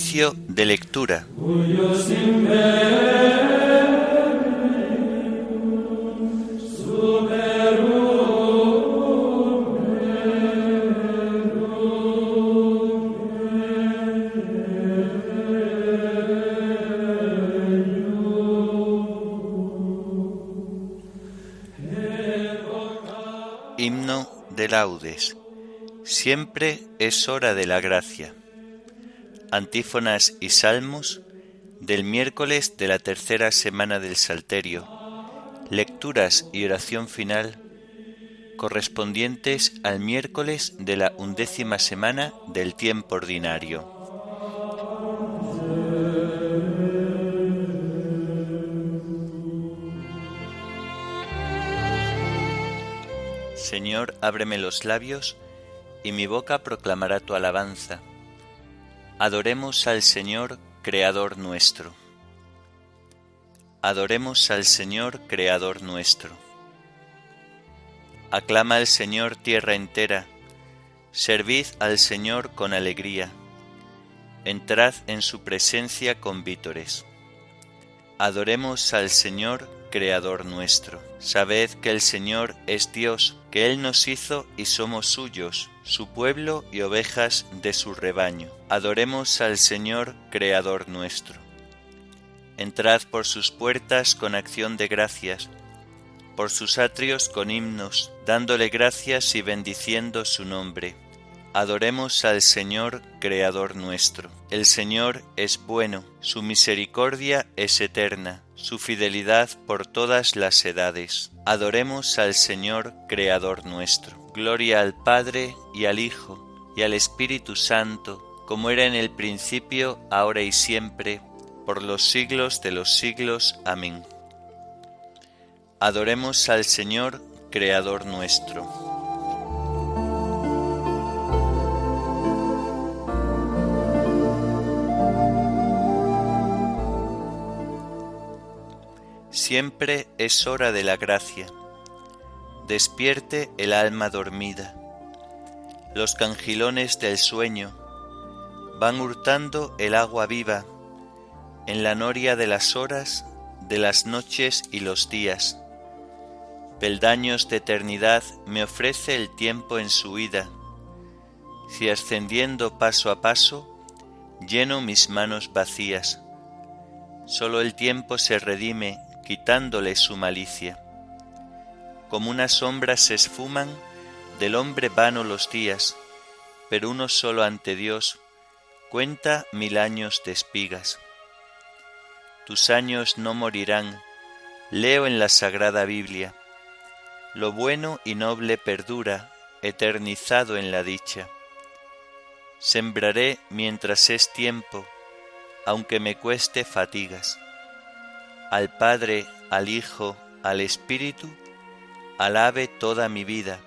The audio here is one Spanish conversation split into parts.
Oficio de lectura. Himno de laudes. Siempre es hora de la gracia. Antífonas y salmos del miércoles de la tercera semana del Salterio. Lecturas y oración final correspondientes al miércoles de la undécima semana del tiempo ordinario. Señor, ábreme los labios, y mi boca proclamará tu alabanza. Adoremos al Señor, Creador nuestro. Adoremos al Señor, Creador nuestro. Aclama al Señor tierra entera, servid al Señor con alegría, entrad en su presencia con vítores. Adoremos al Señor, Creador nuestro. Sabed que el Señor es Dios, que Él nos hizo y somos suyos, su pueblo y ovejas de su rebaño. Adoremos al Señor, Creador nuestro. Entrad por sus puertas con acción de gracias, por sus atrios con himnos, dándole gracias y bendiciendo su nombre. Adoremos al Señor, Creador nuestro. El Señor es bueno, su misericordia es eterna, su fidelidad por todas las edades. Adoremos al Señor, Creador nuestro. Gloria al Padre y al Hijo y al Espíritu Santo, como era en el principio, ahora y siempre, por los siglos de los siglos. Amén. Adoremos al Señor, Creador nuestro. Siempre es hora de la gracia. Despierte el alma dormida. Los cangilones del sueño van hurtando el agua viva en la noria de las horas, de las noches y los días. Peldaños de eternidad me ofrece el tiempo en su ida. Si ascendiendo paso a paso, lleno mis manos vacías. Solo el tiempo se redime quitándole su malicia. Como una sombra se esfuman del hombre vano los días, pero uno solo ante Dios cuenta mil años de espigas. Tus años no morirán, leo en la sagrada Biblia. Lo bueno y noble perdura, eternizado en la dicha. Sembraré mientras es tiempo, aunque me cueste fatigas al Padre, al Hijo, al Espíritu, alabe toda mi vida,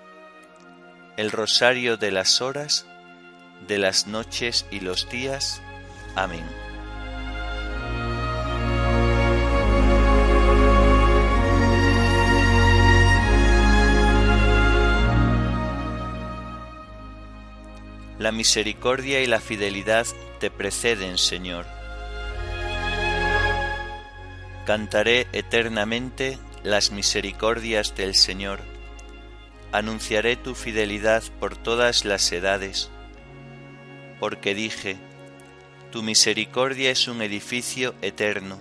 el rosario de las horas, de las noches y los días. Amén. La misericordia y la fidelidad te preceden, Señor Cantaré eternamente las misericordias del Señor. Anunciaré tu fidelidad por todas las edades. Porque dije, tu misericordia es un edificio eterno.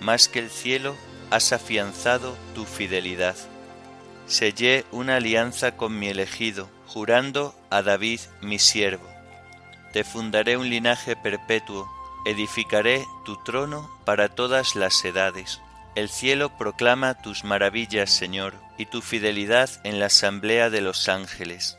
Más que el cielo has afianzado tu fidelidad. Sellé una alianza con mi elegido, jurando a David mi siervo. Te fundaré un linaje perpetuo edificaré tu trono para todas las edades. El cielo proclama tus maravillas, Señor, y tu fidelidad en la asamblea de los ángeles.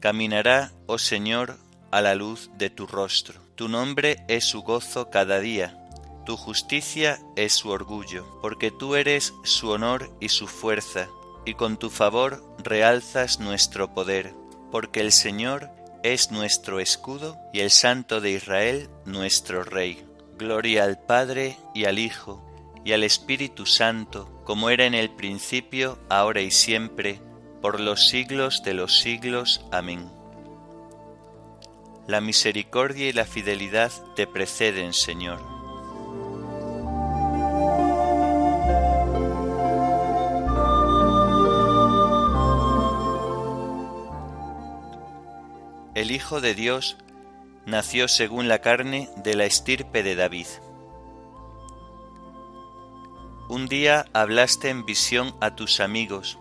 caminará, oh Señor, a la luz de tu rostro. Tu nombre es su gozo cada día, tu justicia es su orgullo, porque tú eres su honor y su fuerza, y con tu favor realzas nuestro poder, porque el Señor es nuestro escudo y el Santo de Israel nuestro Rey. Gloria al Padre y al Hijo y al Espíritu Santo, como era en el principio, ahora y siempre, por los siglos de los siglos. Amén. La misericordia y la fidelidad te preceden, Señor. El Hijo de Dios nació según la carne de la estirpe de David. Un día hablaste en visión a tus amigos.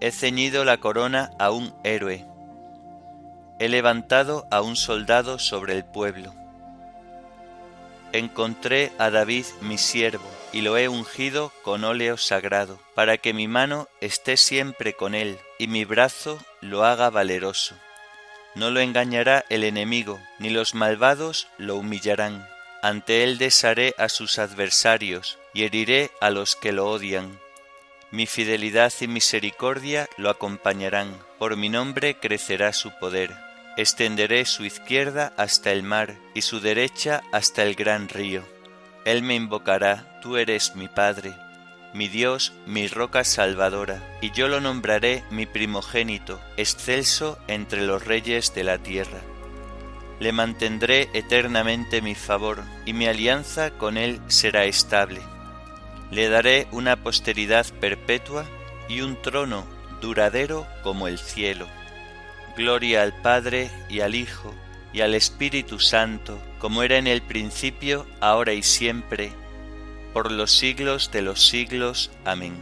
He ceñido la corona a un héroe he levantado a un soldado sobre el pueblo. Encontré a David mi siervo, y lo he ungido con óleo sagrado, para que mi mano esté siempre con él, y mi brazo lo haga valeroso. No lo engañará el enemigo, ni los malvados lo humillarán. Ante él desharé a sus adversarios, y heriré a los que lo odian. Mi fidelidad y misericordia lo acompañarán, por mi nombre crecerá su poder Extenderé su izquierda hasta el mar y su derecha hasta el gran río. Él me invocará, tú eres mi Padre, mi Dios, mi roca salvadora, y yo lo nombraré mi primogénito, excelso entre los reyes de la tierra. Le mantendré eternamente mi favor, y mi alianza con él será estable. Le daré una posteridad perpetua y un trono duradero como el cielo Gloria al Padre y al Hijo y al Espíritu Santo, como era en el principio, ahora y siempre, por los siglos de los siglos. Amén.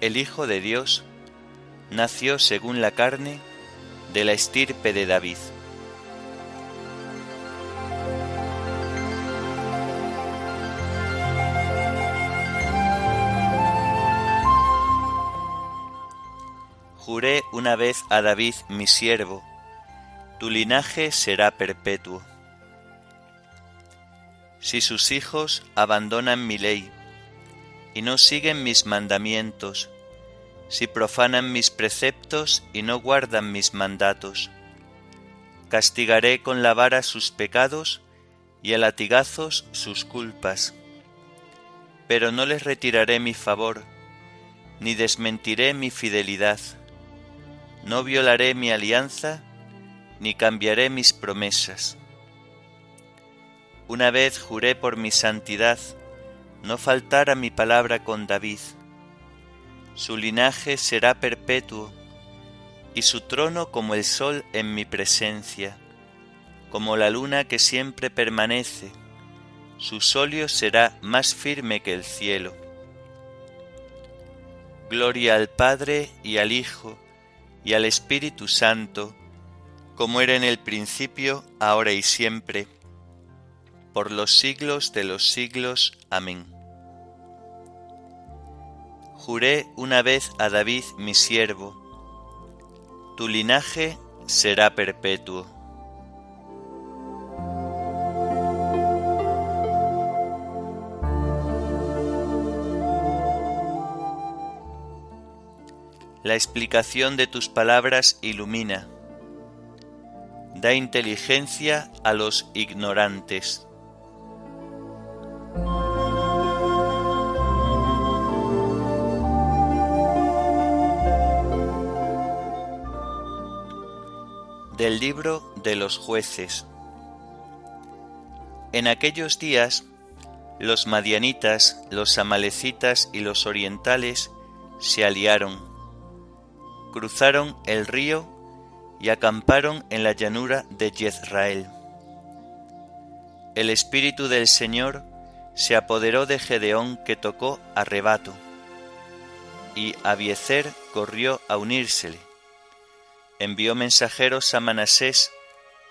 El Hijo de Dios nació según la carne de la estirpe de David. Juré una vez a David mi siervo, tu linaje será perpetuo. Si sus hijos abandonan mi ley y no siguen mis mandamientos, si profanan mis preceptos y no guardan mis mandatos, castigaré con la vara sus pecados y a latigazos sus culpas. Pero no les retiraré mi favor, ni desmentiré mi fidelidad no violaré mi alianza, ni cambiaré mis promesas. Una vez juré por mi santidad, no faltar a mi palabra con David. Su linaje será perpetuo, y su trono como el sol en mi presencia, como la luna que siempre permanece, su solio será más firme que el cielo. Gloria al Padre y al Hijo, y al Espíritu Santo, como era en el principio, ahora y siempre, por los siglos de los siglos. Amén. Juré una vez a David mi siervo, tu linaje será perpetuo. La explicación de tus palabras ilumina. Da inteligencia a los ignorantes. Del libro de los jueces. En aquellos días, los madianitas, los amalecitas y los orientales se aliaron cruzaron el río y acamparon en la llanura de Jezrael. el Espíritu del Señor se apoderó de Gedeón que tocó a rebato, y Abiezer corrió a unírsele. Envió mensajeros a Manasés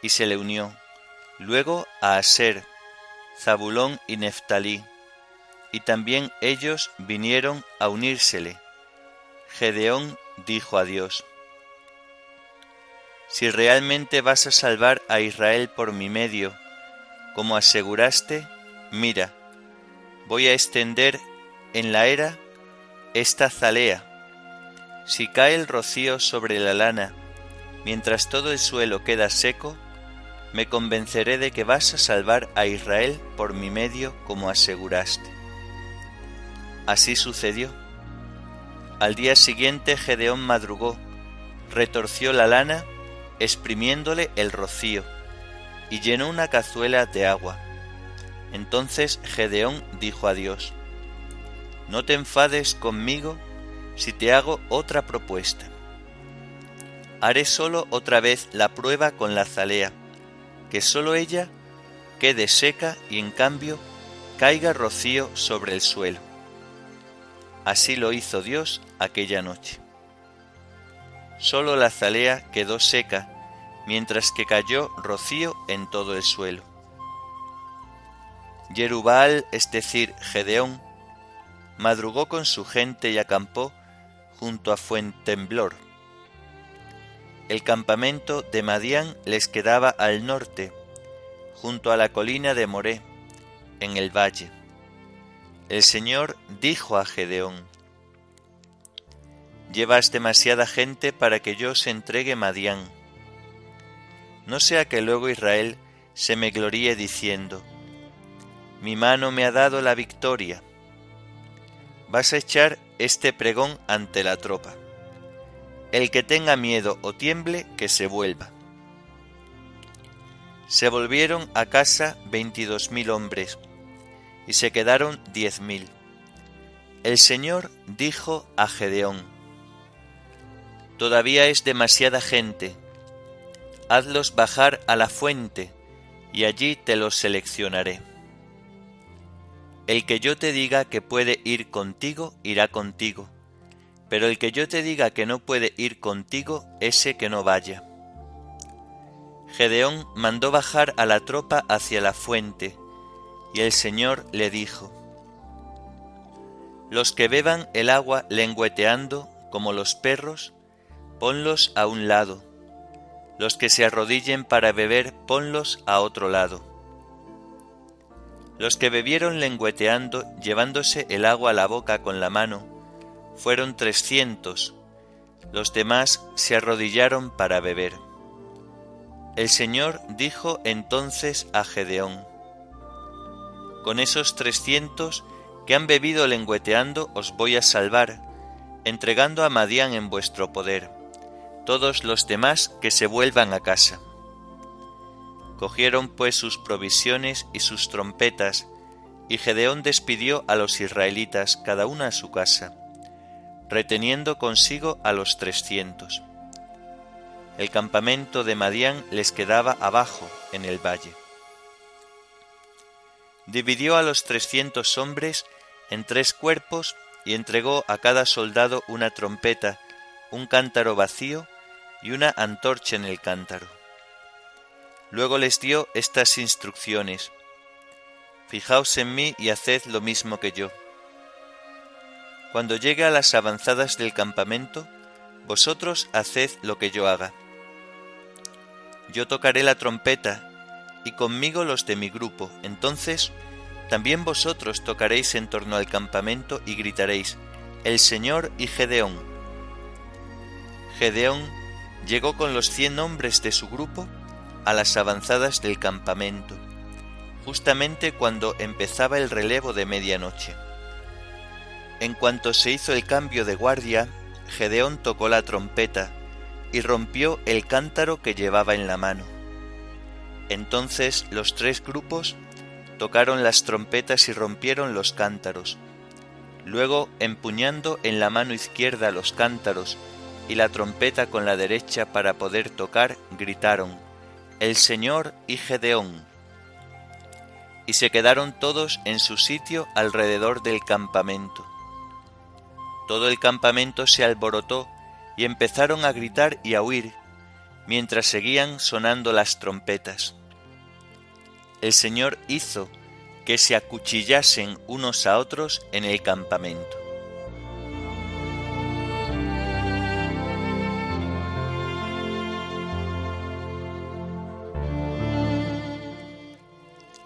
y se le unió, luego a Aser, Zabulón y Neftalí, y también ellos vinieron a unírsele. Gedeón dijo a Dios, Si realmente vas a salvar a Israel por mi medio, como aseguraste, mira, voy a extender en la era esta zalea. Si cae el rocío sobre la lana, mientras todo el suelo queda seco, me convenceré de que vas a salvar a Israel por mi medio como aseguraste. Así sucedió. Al día siguiente Gedeón madrugó, retorció la lana, exprimiéndole el rocío, y llenó una cazuela de agua entonces Gedeón dijo a Dios, No te enfades conmigo si te hago otra propuesta. Haré solo otra vez la prueba con la zalea, que solo ella quede seca y en cambio caiga rocío sobre el suelo. Así lo hizo Dios aquella noche. Solo la zalea quedó seca, mientras que cayó rocío en todo el suelo. Jerubal, es decir, Gedeón, madrugó con su gente y acampó junto a Fuentemblor. El campamento de Madián les quedaba al norte, junto a la colina de Moré, en el valle. El Señor dijo a Gedeón, Llevas demasiada gente para que yo se entregue Madián. No sea que luego Israel se me gloríe diciendo, mi mano me ha dado la victoria. Vas a echar este pregón ante la tropa. El que tenga miedo o tiemble, que se vuelva. Se volvieron a casa veintidós mil hombres, y se quedaron diez mil. El Señor dijo a Gedeón, Todavía es demasiada gente, hazlos bajar a la fuente, y allí te los seleccionaré. El que yo te diga que puede ir contigo, irá contigo, pero el que yo te diga que no puede ir contigo, ese que no vaya. Gedeón mandó bajar a la tropa hacia la fuente, y el Señor le dijo, Los que beban el agua lengüeteando como los perros, ponlos a un lado, los que se arrodillen para beber, ponlos a otro lado los que bebieron lengüeteando, llevándose el agua a la boca con la mano, fueron trescientos. Los demás se arrodillaron para beber. El Señor dijo entonces a Gedeón, Con esos trescientos que han bebido lengüeteando os voy a salvar, entregando a Madián en vuestro poder. Todos los demás que se vuelvan a casa. Cogieron pues sus provisiones y sus trompetas, y Gedeón despidió a los israelitas cada una a su casa, reteniendo consigo a los trescientos. El campamento de Madián les quedaba abajo en el valle. Dividió a los trescientos hombres en tres cuerpos y entregó a cada soldado una trompeta, un cántaro vacío y una antorcha en el cántaro. Luego les dio estas instrucciones. Fijaos en mí y haced lo mismo que yo. Cuando llegue a las avanzadas del campamento, vosotros haced lo que yo haga. Yo tocaré la trompeta, y conmigo los de mi grupo. Entonces, también vosotros tocaréis en torno al campamento y gritaréis, El Señor y Gedeón. Gedeón llegó con los cien hombres de su grupo a las avanzadas del campamento, justamente cuando empezaba el relevo de medianoche. En cuanto se hizo el cambio de guardia, Gedeón tocó la trompeta y rompió el cántaro que llevaba en la mano. Entonces los tres grupos tocaron las trompetas y rompieron los cántaros. Luego, empuñando en la mano izquierda los cántaros y la trompeta con la derecha para poder tocar, gritaron, el Señor y Gedeón. y se quedaron todos en su sitio alrededor del campamento. Todo el campamento se alborotó y empezaron a gritar y a huir, mientras seguían sonando las trompetas. El Señor hizo que se acuchillasen unos a otros en el campamento.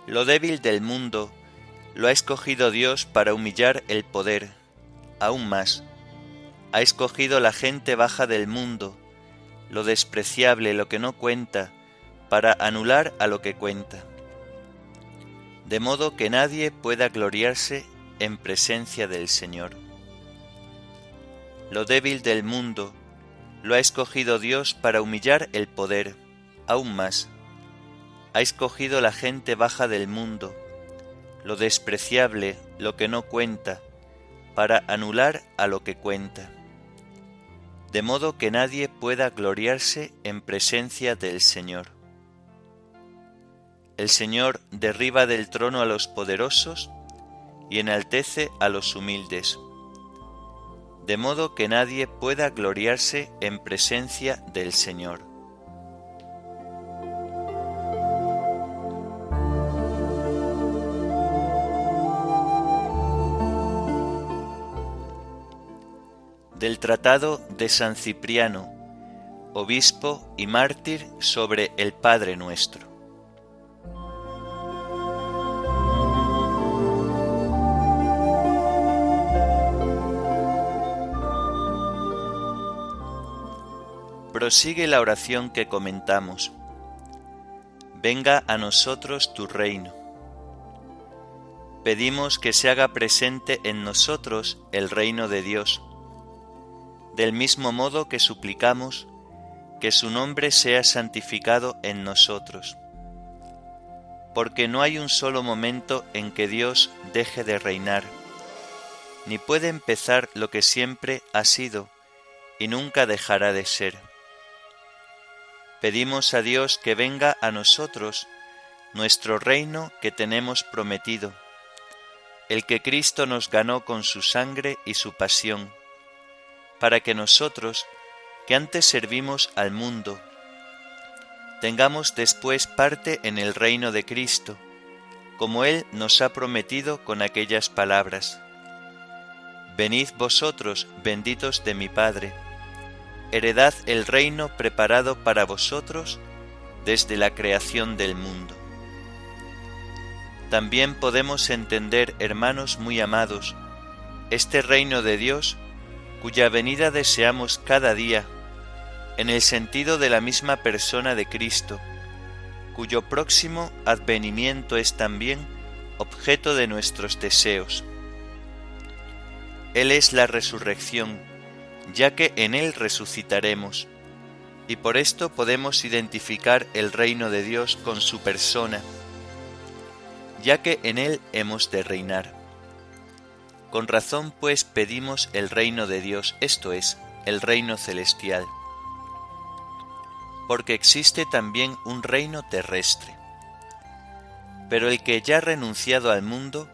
Lo débil del mundo lo ha escogido Dios para humillar el poder, aún más. Ha escogido la gente baja del mundo, lo despreciable, lo que no cuenta, para anular a lo que cuenta. De modo que nadie pueda gloriarse en presencia del Señor. Lo débil del mundo lo ha escogido Dios para humillar el poder, aún más ha escogido la gente baja del mundo, lo despreciable, lo que no cuenta, para anular a lo que cuenta, de modo que nadie pueda gloriarse en presencia del Señor. El Señor derriba del trono a los poderosos y enaltece a los humildes, de modo que nadie pueda gloriarse en presencia del Señor. Del Tratado de San Cipriano, obispo y mártir sobre el Padre nuestro. Prosigue la oración que comentamos. Venga a nosotros tu reino. Pedimos que se haga presente en nosotros el reino de Dios del mismo modo que suplicamos que su nombre sea santificado en nosotros. Porque no hay un solo momento en que Dios deje de reinar, ni puede empezar lo que siempre ha sido y nunca dejará de ser. Pedimos a Dios que venga a nosotros nuestro reino que tenemos prometido, el que Cristo nos ganó con su sangre y su pasión para que nosotros, que antes servimos al mundo, tengamos después parte en el reino de Cristo, como Él nos ha prometido con aquellas palabras. Venid vosotros, benditos de mi Padre, heredad el reino preparado para vosotros desde la creación del mundo. También podemos entender, hermanos muy amados, este reino de Dios cuya venida deseamos cada día, en el sentido de la misma persona de Cristo, cuyo próximo advenimiento es también objeto de nuestros deseos. Él es la resurrección, ya que en Él resucitaremos, y por esto podemos identificar el reino de Dios con su persona, ya que en Él hemos de reinar. Con razón pues pedimos el reino de Dios, esto es, el reino celestial. Porque existe también un reino terrestre. Pero el que ya ha renunciado al mundo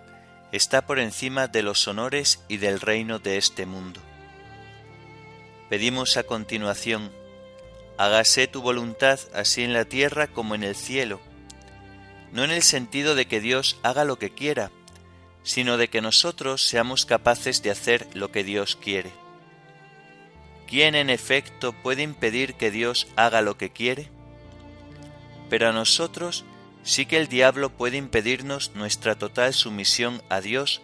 está por encima de los honores y del reino de este mundo. Pedimos a continuación, hágase tu voluntad así en la tierra como en el cielo, no en el sentido de que Dios haga lo que quiera, sino de que nosotros seamos capaces de hacer lo que Dios quiere. ¿Quién en efecto puede impedir que Dios haga lo que quiere? Pero a nosotros sí que el diablo puede impedirnos nuestra total sumisión a Dios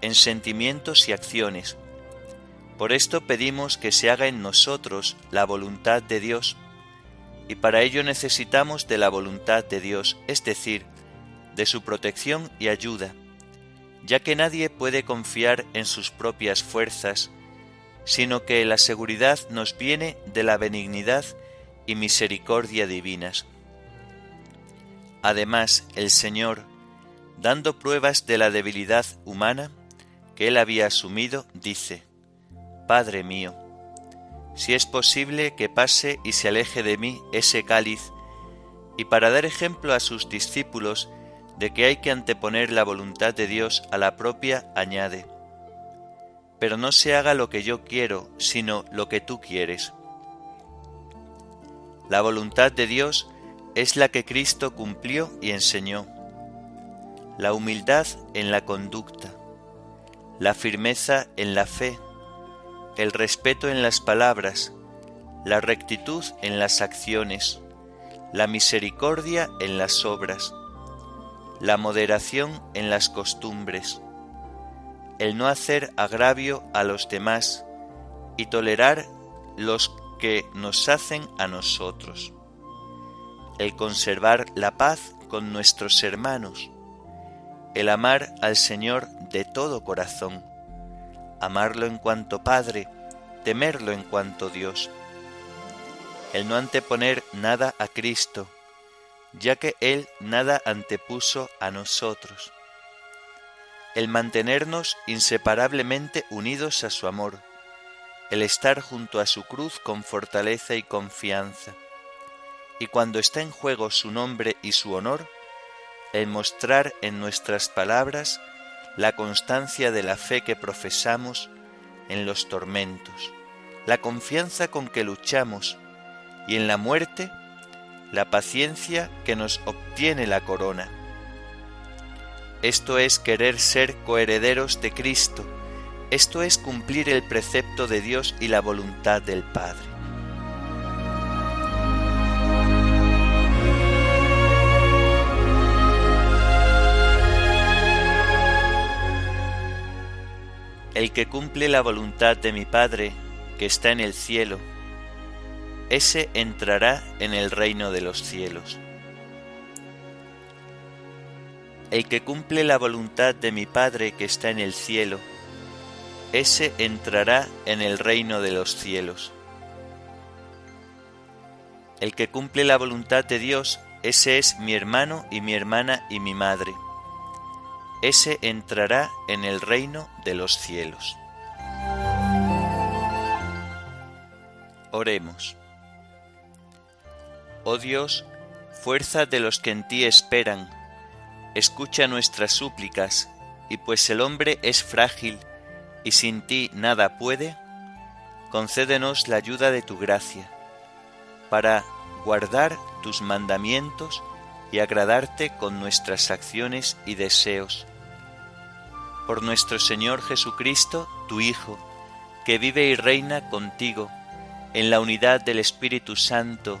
en sentimientos y acciones. Por esto pedimos que se haga en nosotros la voluntad de Dios, y para ello necesitamos de la voluntad de Dios, es decir, de su protección y ayuda ya que nadie puede confiar en sus propias fuerzas, sino que la seguridad nos viene de la benignidad y misericordia divinas. Además, el Señor, dando pruebas de la debilidad humana que él había asumido, dice, Padre mío, si es posible que pase y se aleje de mí ese cáliz, y para dar ejemplo a sus discípulos de que hay que anteponer la voluntad de Dios a la propia, añade, pero no se haga lo que yo quiero, sino lo que tú quieres. La voluntad de Dios es la que Cristo cumplió y enseñó. La humildad en la conducta, la firmeza en la fe, el respeto en las palabras, la rectitud en las acciones, la misericordia en las obras, la moderación en las costumbres, el no hacer agravio a los demás y tolerar los que nos hacen a nosotros, el conservar la paz con nuestros hermanos, el amar al Señor de todo corazón, amarlo en cuanto Padre, temerlo en cuanto Dios, el no anteponer nada a Cristo, ya que Él nada antepuso a nosotros. El mantenernos inseparablemente unidos a su amor, el estar junto a su cruz con fortaleza y confianza, y cuando está en juego su nombre y su honor, el mostrar en nuestras palabras la constancia de la fe que profesamos en los tormentos, la confianza con que luchamos y en la muerte la paciencia que nos obtiene la corona. Esto es querer ser coherederos de Cristo, esto es cumplir el precepto de Dios y la voluntad del Padre. El que cumple la voluntad de mi Padre, que está en el cielo, ese entrará en el reino de los cielos. El que cumple la voluntad de mi Padre que está en el cielo, ese entrará en el reino de los cielos. El que cumple la voluntad de Dios, ese es mi hermano y mi hermana y mi madre. Ese entrará en el reino de los cielos. Oremos. Oh Dios, fuerza de los que en ti esperan, escucha nuestras súplicas, y pues el hombre es frágil y sin ti nada puede, concédenos la ayuda de tu gracia, para guardar tus mandamientos y agradarte con nuestras acciones y deseos. Por nuestro Señor Jesucristo, tu Hijo, que vive y reina contigo, en la unidad del Espíritu Santo,